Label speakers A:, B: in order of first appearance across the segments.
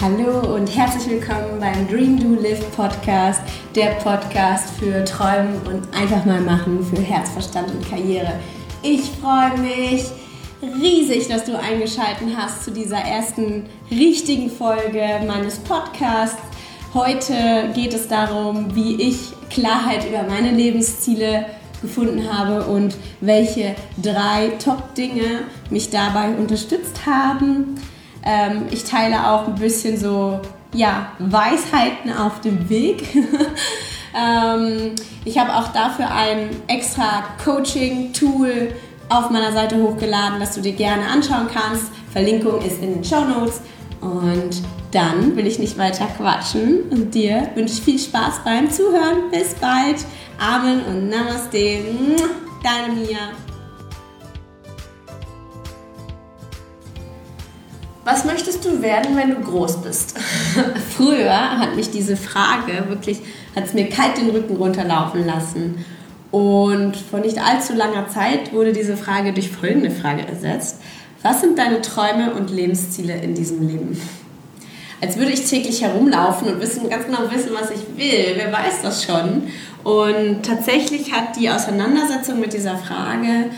A: Hallo und herzlich willkommen beim Dream Do Live Podcast, der Podcast für Träumen und einfach mal machen für Herz, Verstand und Karriere. Ich freue mich riesig, dass du eingeschaltet hast zu dieser ersten richtigen Folge meines Podcasts. Heute geht es darum, wie ich Klarheit über meine Lebensziele gefunden habe und welche drei Top-Dinge mich dabei unterstützt haben. Ähm, ich teile auch ein bisschen so ja, Weisheiten auf dem Weg. ähm, ich habe auch dafür ein extra Coaching-Tool auf meiner Seite hochgeladen, das du dir gerne anschauen kannst. Verlinkung ist in den Show Notes. Und dann will ich nicht weiter quatschen und dir wünsche ich viel Spaß beim Zuhören. Bis bald. Amen und Namaste. Deine Mia.
B: Was möchtest du werden, wenn du groß bist?
A: Früher hat mich diese Frage wirklich, hat es mir kalt den Rücken runterlaufen lassen. Und vor nicht allzu langer Zeit wurde diese Frage durch folgende Frage ersetzt. Was sind deine Träume und Lebensziele in diesem Leben? Als würde ich täglich herumlaufen und wissen, ganz genau wissen, was ich will. Wer weiß das schon? Und tatsächlich hat die Auseinandersetzung mit dieser Frage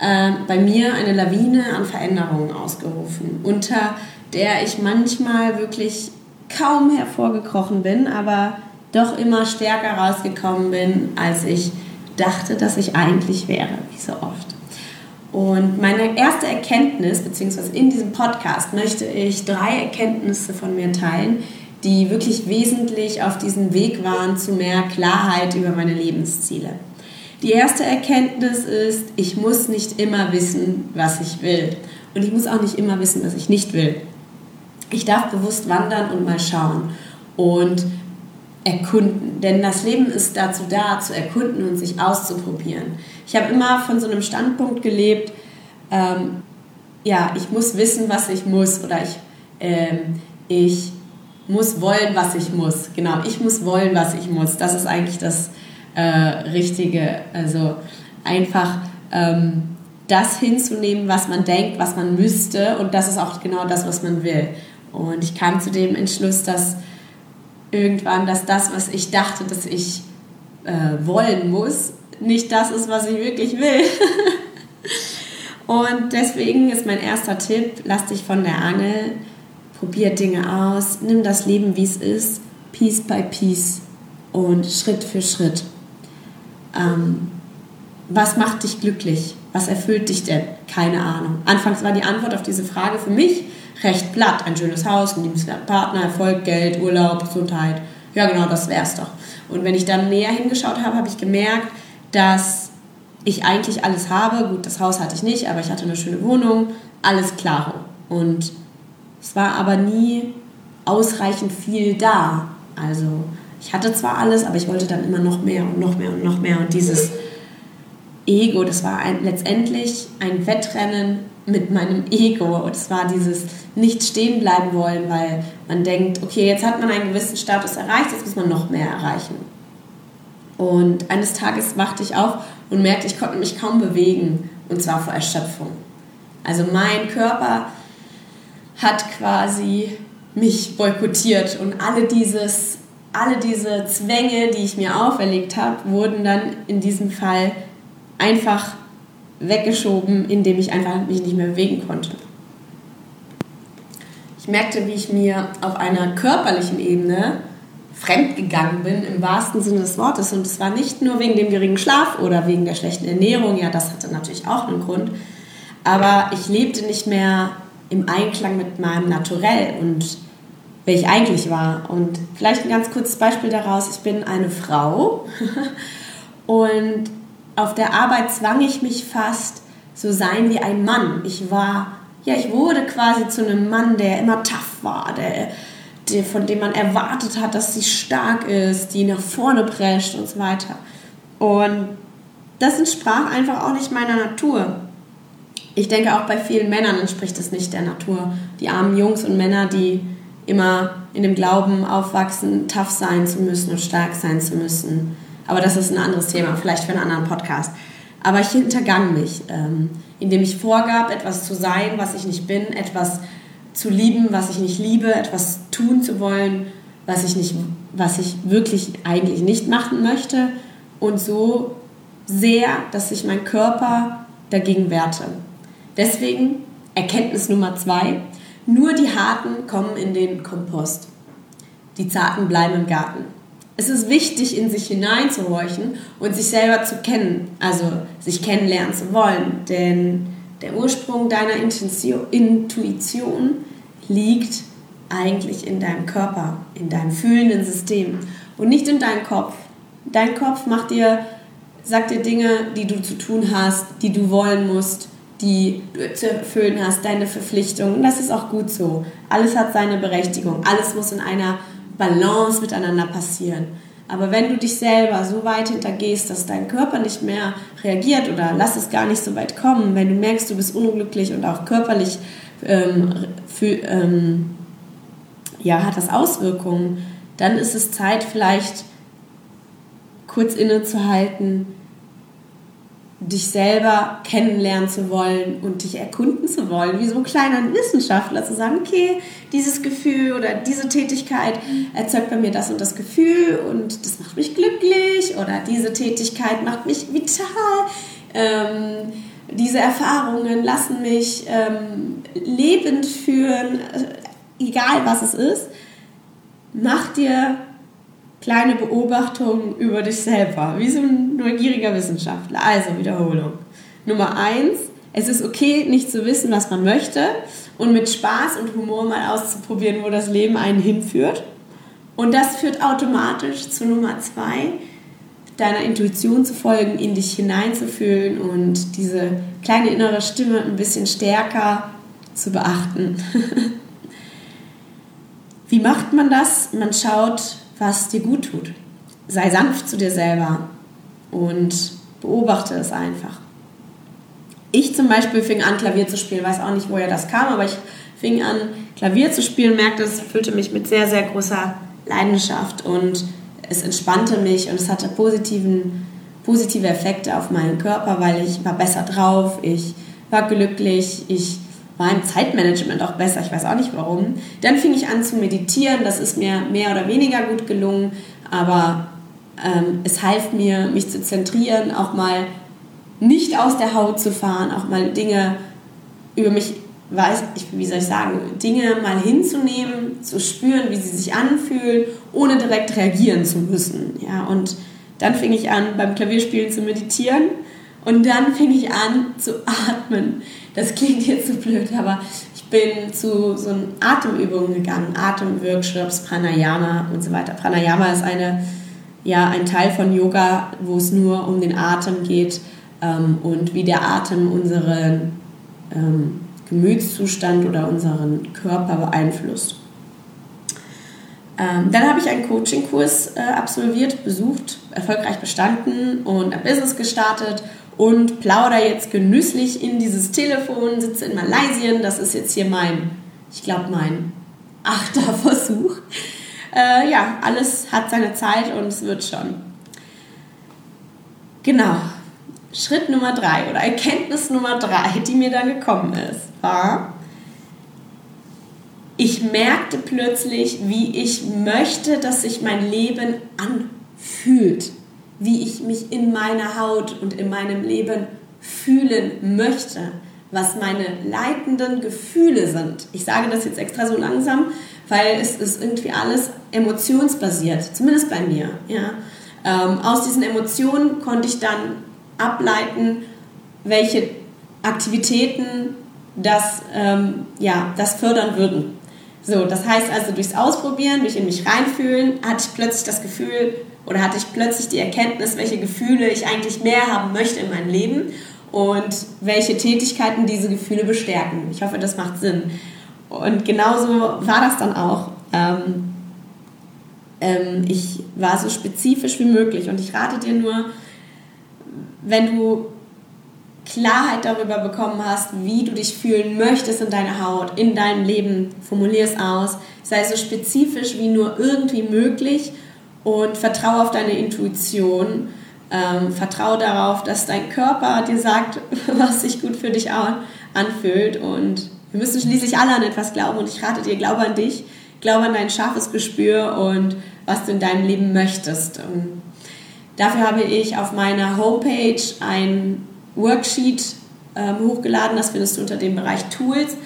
A: äh, bei mir eine Lawine an Veränderungen ausgerufen, unter der ich manchmal wirklich kaum hervorgekrochen bin, aber doch immer stärker rausgekommen bin, als ich dachte, dass ich eigentlich wäre, wie so oft. Und meine erste Erkenntnis, beziehungsweise in diesem Podcast, möchte ich drei Erkenntnisse von mir teilen, die wirklich wesentlich auf diesem Weg waren zu mehr Klarheit über meine Lebensziele. Die erste Erkenntnis ist, ich muss nicht immer wissen, was ich will. Und ich muss auch nicht immer wissen, was ich nicht will. Ich darf bewusst wandern und mal schauen und erkunden. Denn das Leben ist dazu da, zu erkunden und sich auszuprobieren. Ich habe immer von so einem Standpunkt gelebt, ähm, ja, ich muss wissen, was ich muss oder ich, ähm, ich muss wollen, was ich muss. Genau, ich muss wollen, was ich muss. Das ist eigentlich das äh, Richtige. Also einfach ähm, das hinzunehmen, was man denkt, was man müsste und das ist auch genau das, was man will. Und ich kam zu dem Entschluss, dass irgendwann, dass das, was ich dachte, dass ich äh, wollen muss, nicht das ist, was ich wirklich will. und deswegen ist mein erster Tipp, lass dich von der Angel, probier Dinge aus, nimm das Leben, wie es ist, Piece by Piece und Schritt für Schritt. Ähm, was macht dich glücklich? Was erfüllt dich denn? Keine Ahnung. Anfangs war die Antwort auf diese Frage für mich recht platt. Ein schönes Haus, ein liebenswerter Partner, Erfolg, Geld, Urlaub, Gesundheit. Ja, genau, das wär's doch. Und wenn ich dann näher hingeschaut habe, habe ich gemerkt, dass ich eigentlich alles habe. Gut, das Haus hatte ich nicht, aber ich hatte eine schöne Wohnung, alles klar. Und es war aber nie ausreichend viel da. Also ich hatte zwar alles, aber ich wollte dann immer noch mehr und noch mehr und noch mehr. Und dieses Ego, das war ein, letztendlich ein Wettrennen mit meinem Ego. Und es war dieses nicht stehen bleiben wollen, weil man denkt, okay, jetzt hat man einen gewissen Status erreicht, jetzt muss man noch mehr erreichen. Und eines Tages wachte ich auf und merkte, ich konnte mich kaum bewegen, und zwar vor Erschöpfung. Also mein Körper hat quasi mich boykottiert und alle dieses alle diese Zwänge, die ich mir auferlegt habe, wurden dann in diesem Fall einfach weggeschoben, indem ich einfach mich nicht mehr bewegen konnte. Ich merkte, wie ich mir auf einer körperlichen Ebene fremdgegangen bin, im wahrsten Sinne des Wortes. Und es war nicht nur wegen dem geringen Schlaf oder wegen der schlechten Ernährung, ja, das hatte natürlich auch einen Grund, aber ich lebte nicht mehr im Einklang mit meinem Naturell und wer ich eigentlich war. Und vielleicht ein ganz kurzes Beispiel daraus, ich bin eine Frau und auf der Arbeit zwang ich mich fast so sein wie ein Mann. Ich war, ja, ich wurde quasi zu einem Mann, der immer tough war, der, der, von dem man erwartet hat, dass sie stark ist, die nach vorne prescht und so weiter. Und das entsprach einfach auch nicht meiner Natur. Ich denke, auch bei vielen Männern entspricht es nicht der Natur. Die armen Jungs und Männer, die immer in dem Glauben aufwachsen, tough sein zu müssen und stark sein zu müssen. Aber das ist ein anderes Thema, vielleicht für einen anderen Podcast. Aber ich hintergang mich, ähm, indem ich vorgab, etwas zu sein, was ich nicht bin, etwas zu lieben, was ich nicht liebe, etwas tun zu wollen, was ich, nicht, was ich wirklich eigentlich nicht machen möchte und so sehr, dass ich meinen Körper dagegen werte. Deswegen Erkenntnis Nummer zwei, nur die Harten kommen in den Kompost. Die Zarten bleiben im Garten. Es ist wichtig, in sich hineinzuhorchen und sich selber zu kennen, also sich kennenlernen zu wollen, denn der Ursprung deiner Intuition liegt eigentlich in deinem Körper, in deinem fühlenden System und nicht in deinem Kopf. Dein Kopf macht dir, sagt dir Dinge, die du zu tun hast, die du wollen musst, die du zu erfüllen hast, deine Verpflichtungen. Das ist auch gut so. Alles hat seine Berechtigung. Alles muss in einer Balance miteinander passieren. Aber wenn du dich selber so weit hintergehst, dass dein Körper nicht mehr reagiert oder lass es gar nicht so weit kommen, wenn du merkst, du bist unglücklich und auch körperlich ähm, für, ähm, ja, hat das Auswirkungen, dann ist es Zeit, vielleicht kurz innezuhalten, dich selber kennenlernen zu wollen und dich erkunden zu wollen, wie so ein kleiner Wissenschaftler zu sagen, okay, dieses Gefühl oder diese Tätigkeit erzeugt bei mir das und das Gefühl und das macht mich glücklich oder diese Tätigkeit macht mich vital. Ähm, diese Erfahrungen lassen mich ähm, lebend führen, äh, egal was es ist. Mach dir kleine Beobachtungen über dich selber, wie so ein neugieriger Wissenschaftler. Also Wiederholung. Nummer eins, es ist okay, nicht zu wissen, was man möchte und mit Spaß und Humor mal auszuprobieren, wo das Leben einen hinführt. Und das führt automatisch zu Nummer zwei, deiner Intuition zu folgen, in dich hineinzufühlen und diese kleine innere Stimme ein bisschen stärker zu beachten. Wie macht man das? Man schaut, was dir gut tut. Sei sanft zu dir selber und beobachte es einfach. Ich zum Beispiel fing an, Klavier zu spielen, weiß auch nicht, woher das kam, aber ich fing an, Klavier zu spielen, merkte, es füllte mich mit sehr, sehr großer Leidenschaft und es entspannte mich und es hatte positiven, positive Effekte auf meinen Körper, weil ich war besser drauf, ich war glücklich, ich war im Zeitmanagement auch besser, ich weiß auch nicht warum. Dann fing ich an zu meditieren, das ist mir mehr oder weniger gut gelungen, aber ähm, es half mir, mich zu zentrieren, auch mal nicht aus der Haut zu fahren, auch mal Dinge über mich, weiß ich, wie soll ich sagen, Dinge mal hinzunehmen, zu spüren, wie sie sich anfühlen, ohne direkt reagieren zu müssen. Ja, und dann fing ich an, beim Klavierspielen zu meditieren und dann fing ich an zu atmen. Das klingt jetzt so blöd, aber ich bin zu so Atemübungen gegangen, Atemworkshops, Pranayama und so weiter. Pranayama ist eine, ja, ein Teil von Yoga, wo es nur um den Atem geht ähm, und wie der Atem unseren ähm, Gemütszustand oder unseren Körper beeinflusst. Ähm, dann habe ich einen Coaching-Kurs äh, absolviert, besucht, erfolgreich bestanden und ein Business gestartet und plaudere jetzt genüsslich in dieses Telefon, sitze in Malaysia. Das ist jetzt hier mein, ich glaube, mein achter Versuch. Äh, ja, alles hat seine Zeit und es wird schon. Genau. Schritt Nummer drei oder Erkenntnis Nummer drei, die mir dann gekommen ist, war, ich merkte plötzlich, wie ich möchte, dass sich mein Leben anfühlt wie ich mich in meiner Haut und in meinem Leben fühlen möchte, was meine leitenden Gefühle sind. Ich sage das jetzt extra so langsam, weil es ist irgendwie alles emotionsbasiert, zumindest bei mir. Ja. Ähm, aus diesen Emotionen konnte ich dann ableiten, welche Aktivitäten das, ähm, ja, das fördern würden. So, das heißt also durchs Ausprobieren, durch in mich reinfühlen, hatte ich plötzlich das Gefühl, oder hatte ich plötzlich die Erkenntnis, welche Gefühle ich eigentlich mehr haben möchte in meinem Leben und welche Tätigkeiten diese Gefühle bestärken. Ich hoffe, das macht Sinn. Und genauso war das dann auch. Ähm, ähm, ich war so spezifisch wie möglich und ich rate dir nur, wenn du Klarheit darüber bekommen hast, wie du dich fühlen möchtest in deiner Haut, in deinem Leben, formulier es aus, sei so spezifisch wie nur irgendwie möglich und vertraue auf deine Intuition. Ähm, vertraue darauf, dass dein Körper dir sagt, was sich gut für dich anfühlt. Und wir müssen schließlich alle an etwas glauben. Und ich rate dir, glaube an dich, glaube an dein scharfes Gespür und was du in deinem Leben möchtest. Dafür habe ich auf meiner Homepage ein Worksheet ähm, hochgeladen, das findest du unter dem Bereich Tools,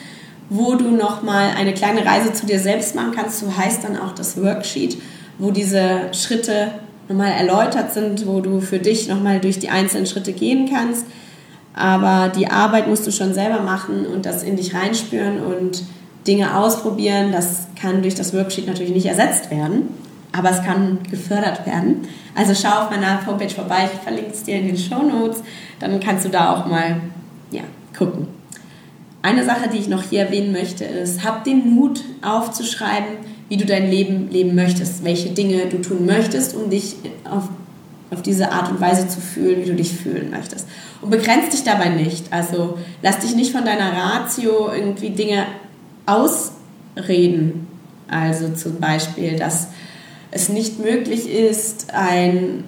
A: wo du nochmal eine kleine Reise zu dir selbst machen kannst. So heißt dann auch das Worksheet, wo diese Schritte nochmal erläutert sind, wo du für dich nochmal durch die einzelnen Schritte gehen kannst. Aber die Arbeit musst du schon selber machen und das in dich reinspüren und Dinge ausprobieren. Das kann durch das Worksheet natürlich nicht ersetzt werden, aber es kann gefördert werden. Also schau auf meiner Homepage vorbei, ich verlinke es dir in den Show Notes, dann kannst du da auch mal ja, gucken. Eine Sache, die ich noch hier erwähnen möchte, ist, hab den Mut aufzuschreiben, wie du dein Leben leben möchtest, welche Dinge du tun möchtest, um dich auf, auf diese Art und Weise zu fühlen, wie du dich fühlen möchtest. Und begrenzt dich dabei nicht. Also lass dich nicht von deiner Ratio irgendwie Dinge ausreden. Also zum Beispiel, dass es nicht möglich ist, ein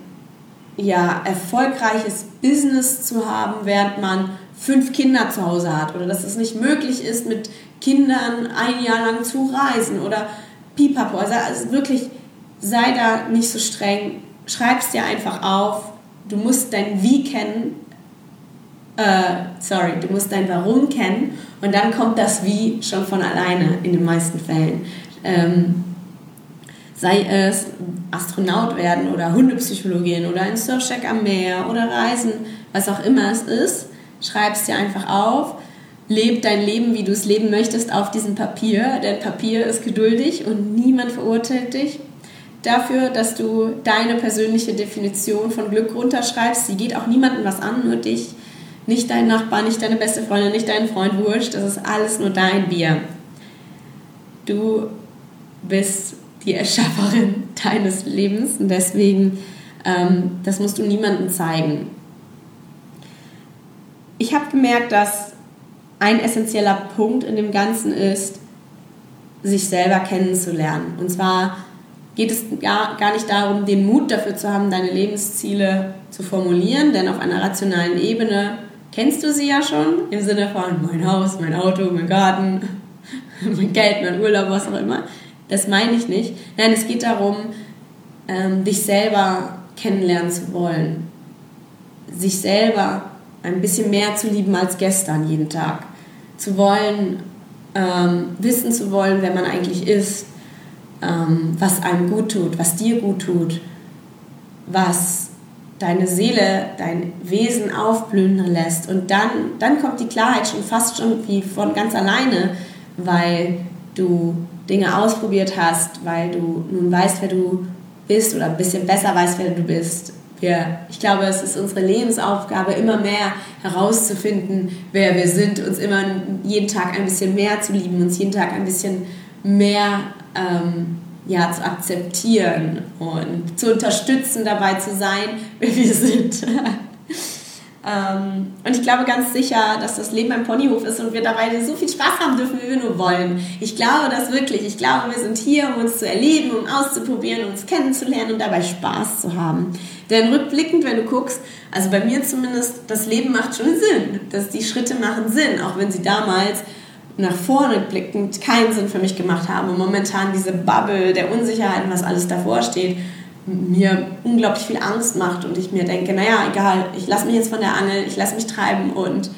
A: ja, erfolgreiches Business zu haben, während man fünf Kinder zu Hause hat. Oder dass es nicht möglich ist, mit Kindern ein Jahr lang zu reisen. Oder pipapo. Also, also wirklich, sei da nicht so streng. Schreib es dir einfach auf. Du musst dein Wie kennen. Äh, sorry, du musst dein Warum kennen. Und dann kommt das Wie schon von alleine in den meisten Fällen. Ähm, sei es Astronaut werden oder Hundepsychologin oder ein Surfcheck am Meer oder Reisen, was auch immer es ist, schreib es dir einfach auf leb dein Leben, wie du es leben möchtest, auf diesem Papier. Denn Papier ist geduldig und niemand verurteilt dich dafür, dass du deine persönliche Definition von Glück runterschreibst. Sie geht auch niemandem was an, nur dich. Nicht dein Nachbar, nicht deine beste Freundin, nicht dein Freund, wurscht. Das ist alles nur dein Bier. Du bist die Erschafferin deines Lebens und deswegen, ähm, das musst du niemandem zeigen. Ich habe gemerkt, dass ein essentieller Punkt in dem Ganzen ist, sich selber kennenzulernen. Und zwar geht es gar, gar nicht darum, den Mut dafür zu haben, deine Lebensziele zu formulieren, denn auf einer rationalen Ebene kennst du sie ja schon, im Sinne von mein Haus, mein Auto, mein Garten, mein Geld, mein Urlaub, was auch immer. Das meine ich nicht. Nein, es geht darum, ähm, dich selber kennenlernen zu wollen, sich selber ein bisschen mehr zu lieben als gestern jeden Tag. Zu wollen, ähm, wissen zu wollen, wer man eigentlich ist, ähm, was einem gut tut, was dir gut tut, was deine Seele, dein Wesen aufblühen lässt. Und dann, dann kommt die Klarheit schon fast schon wie von ganz alleine, weil du Dinge ausprobiert hast, weil du nun weißt, wer du bist oder ein bisschen besser weißt, wer du bist, wir, ich glaube, es ist unsere Lebensaufgabe, immer mehr herauszufinden, wer wir sind, uns immer jeden Tag ein bisschen mehr zu lieben, uns jeden Tag ein bisschen mehr ähm, ja, zu akzeptieren und zu unterstützen, dabei zu sein, wer wir sind. Ähm, und ich glaube ganz sicher, dass das Leben ein Ponyhof ist und wir dabei so viel Spaß haben dürfen, wie wir nur wollen. Ich glaube das wirklich. Ich glaube, wir sind hier, um uns zu erleben, um auszuprobieren, uns kennenzulernen und dabei Spaß zu haben. Denn rückblickend, wenn du guckst, also bei mir zumindest, das Leben macht schon Sinn. Dass die Schritte machen Sinn, auch wenn sie damals nach vorne blickend keinen Sinn für mich gemacht haben und momentan diese Bubble der Unsicherheit, was alles davor steht, mir unglaublich viel Angst macht und ich mir denke, naja, egal, ich lasse mich jetzt von der Angel, ich lasse mich treiben und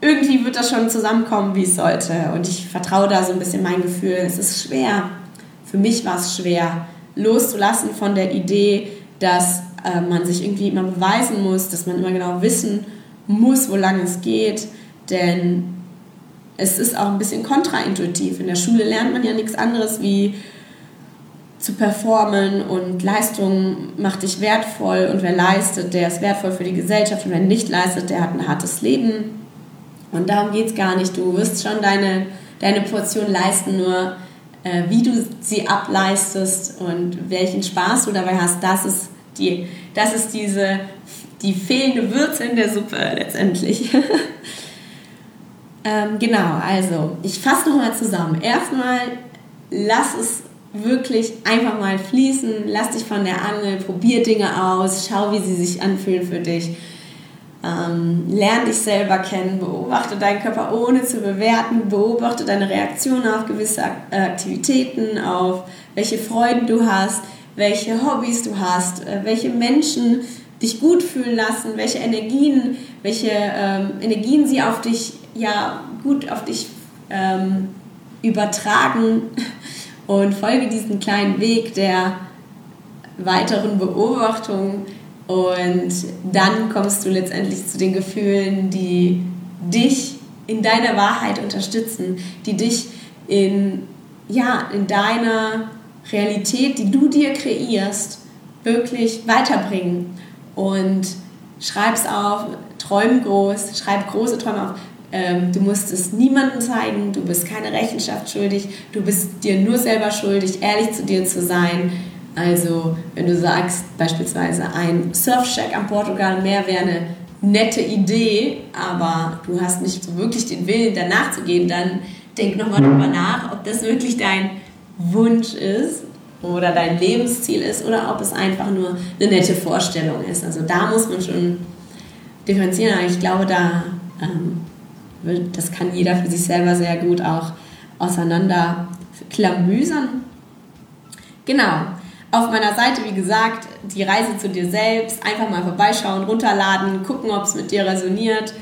A: irgendwie wird das schon zusammenkommen, wie es sollte. Und ich vertraue da so ein bisschen mein Gefühl. Es ist schwer. Für mich war es schwer, loszulassen von der Idee, dass äh, man sich irgendwie immer beweisen muss, dass man immer genau wissen muss, wo lang es geht. Denn es ist auch ein bisschen kontraintuitiv. In der Schule lernt man ja nichts anderes wie zu performen und Leistung macht dich wertvoll und wer leistet, der ist wertvoll für die Gesellschaft und wer nicht leistet, der hat ein hartes Leben. Und darum geht es gar nicht. Du wirst schon deine, deine Portion leisten, nur äh, wie du sie ableistest und welchen Spaß du dabei hast, das ist, die, das ist diese, die fehlende Würze in der Suppe letztendlich. ähm, genau, also ich fasse nochmal zusammen. Erstmal lass es wirklich einfach mal fließen, lass dich von der Angel, probier Dinge aus, schau, wie sie sich anfühlen für dich. Ähm, lern dich selber kennen, beobachte deinen Körper ohne zu bewerten, beobachte deine Reaktionen auf gewisse Aktivitäten, auf welche Freuden du hast, welche Hobbys du hast, äh, welche Menschen dich gut fühlen lassen, welche Energien, welche ähm, Energien sie auf dich, ja, gut auf dich ähm, übertragen und folge diesen kleinen Weg der weiteren Beobachtung und dann kommst du letztendlich zu den Gefühlen, die dich in deiner Wahrheit unterstützen, die dich in, ja, in deiner Realität, die du dir kreierst, wirklich weiterbringen. Und schreib's auf, träum groß, schreib große Träume auf. Ähm, du musst es niemandem zeigen, du bist keine Rechenschaft schuldig, du bist dir nur selber schuldig, ehrlich zu dir zu sein. Also, wenn du sagst, beispielsweise ein Surfshack am Portugal mehr wäre eine nette Idee, aber du hast nicht so wirklich den Willen, danach zu gehen, dann denk nochmal drüber nach, ob das wirklich dein Wunsch ist oder dein Lebensziel ist oder ob es einfach nur eine nette Vorstellung ist. Also da muss man schon differenzieren. Aber ich glaube, da ähm, das kann jeder für sich selber sehr gut auch auseinander klamüsern. Genau. Auf meiner Seite, wie gesagt, die Reise zu dir selbst. Einfach mal vorbeischauen, runterladen, gucken, ob es mit dir resoniert.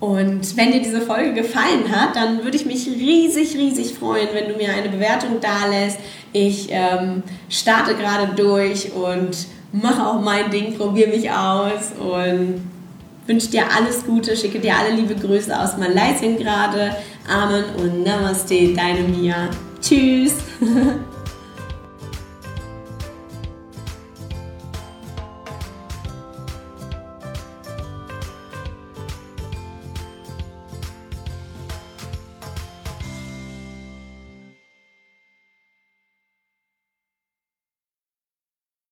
A: Und wenn dir diese Folge gefallen hat, dann würde ich mich riesig, riesig freuen, wenn du mir eine Bewertung da lässt. Ich ähm, starte gerade durch und mache auch mein Ding, probiere mich aus und wünsche dir alles Gute, schicke dir alle liebe Grüße aus Malaysia gerade. Amen und Namaste, deine Mia. Tschüss.